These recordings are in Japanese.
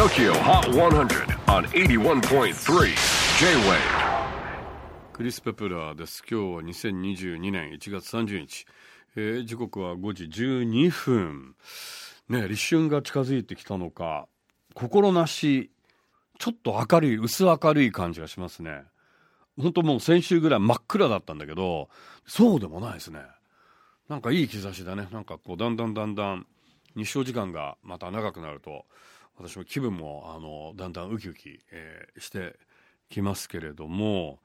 TOKYO HOT 100 on 81.3 J-WAVE クリス・ペプラーです。今日は2022年1月30日。えー時刻は5時12分。ね、立春が近づいてきたのか、心なし、ちょっと明るい、薄明るい感じがしますね。本当もう先週ぐらい真っ暗だったんだけど、そうでもないですね。なんかいい兆しだね。なんかこう、だんだんだんだん、日照時間がまた長くなると、私も気分も、あの、だんだんウキウキ、えーしてきますけれども、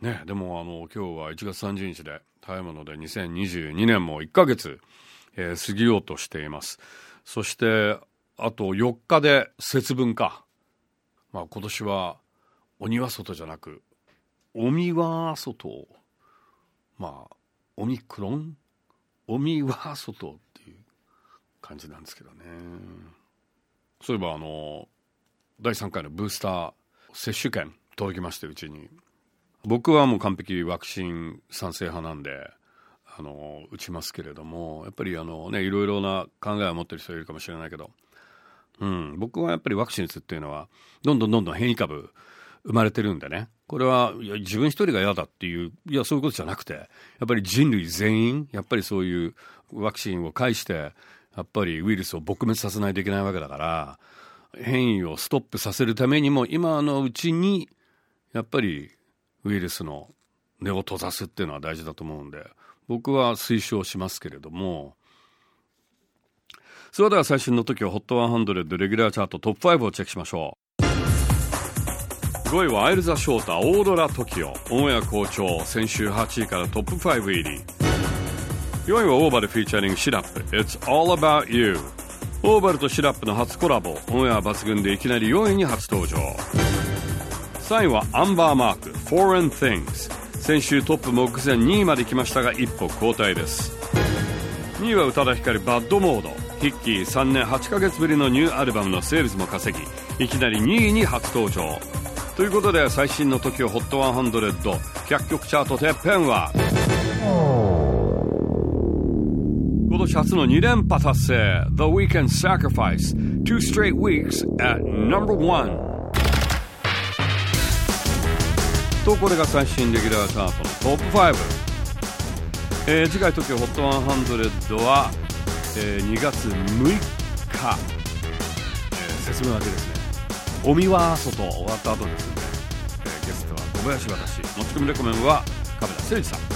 ね、でもあの、今日は1月30日で、早いもので2022年も1ヶ月、えー過ぎようとしています。そして、あと4日で節分か。まあ今年は、お庭外じゃなく、お庭外。まあ、オミクロン？お庭外っていう感じなんですけどね。そういえばあの、第3回のブースター接種券届きまして、うちに。僕はもう完璧ワクチン賛成派なんで、あの、打ちますけれども、やっぱりあのね、いろいろな考えを持ってる人いるかもしれないけど、うん、僕はやっぱりワクチン打つっていうのは、どんどんどんどん変異株生まれてるんでね、これは自分一人が嫌だっていう、いや、そういうことじゃなくて、やっぱり人類全員、やっぱりそういうワクチンを介して、やっぱりウイルスを撲滅させないといけないわけだから、変異をストップさせるためにも、今のうちに、やっぱりウイルスの根を閉ざすっていうのは大事だと思うんで、僕は推奨しますけれども、それでは最新の時は HOT100 レギュラーチャートトップ5をチェックしましょう。5位は Aile The Shota、AURORA TOKIO。オンエア好調、先週8位からトップ5入り。4位は Ovall featuring SIRUP、It's All About You。オーバルとシラップの初コラボ、オンエア抜群でいきなり4位に初登場。3位は Amber Mark Foreign Things 先週トップ目前2位まで来ましたが一歩後退です。2位は宇多田ヒカル BADモードヒッキー3年8ヶ月ぶりのニューアルバムのセールスも稼ぎいきなり2位に初登場。ということで最新の TOKIOHOT100 100曲チャートてっぺんは。今年初の2連覇達成。The Weekend Sacrifice. Two straight weeks at number one. とこれが最新レギュラーチャートのトップ5、えー次回 TOKIOHOT100 は、えー2月6日、えー節分明けですね。お見は外。終わった後ですので、えーゲストは小林私。持ち込みレコメンは亀田誠二さん。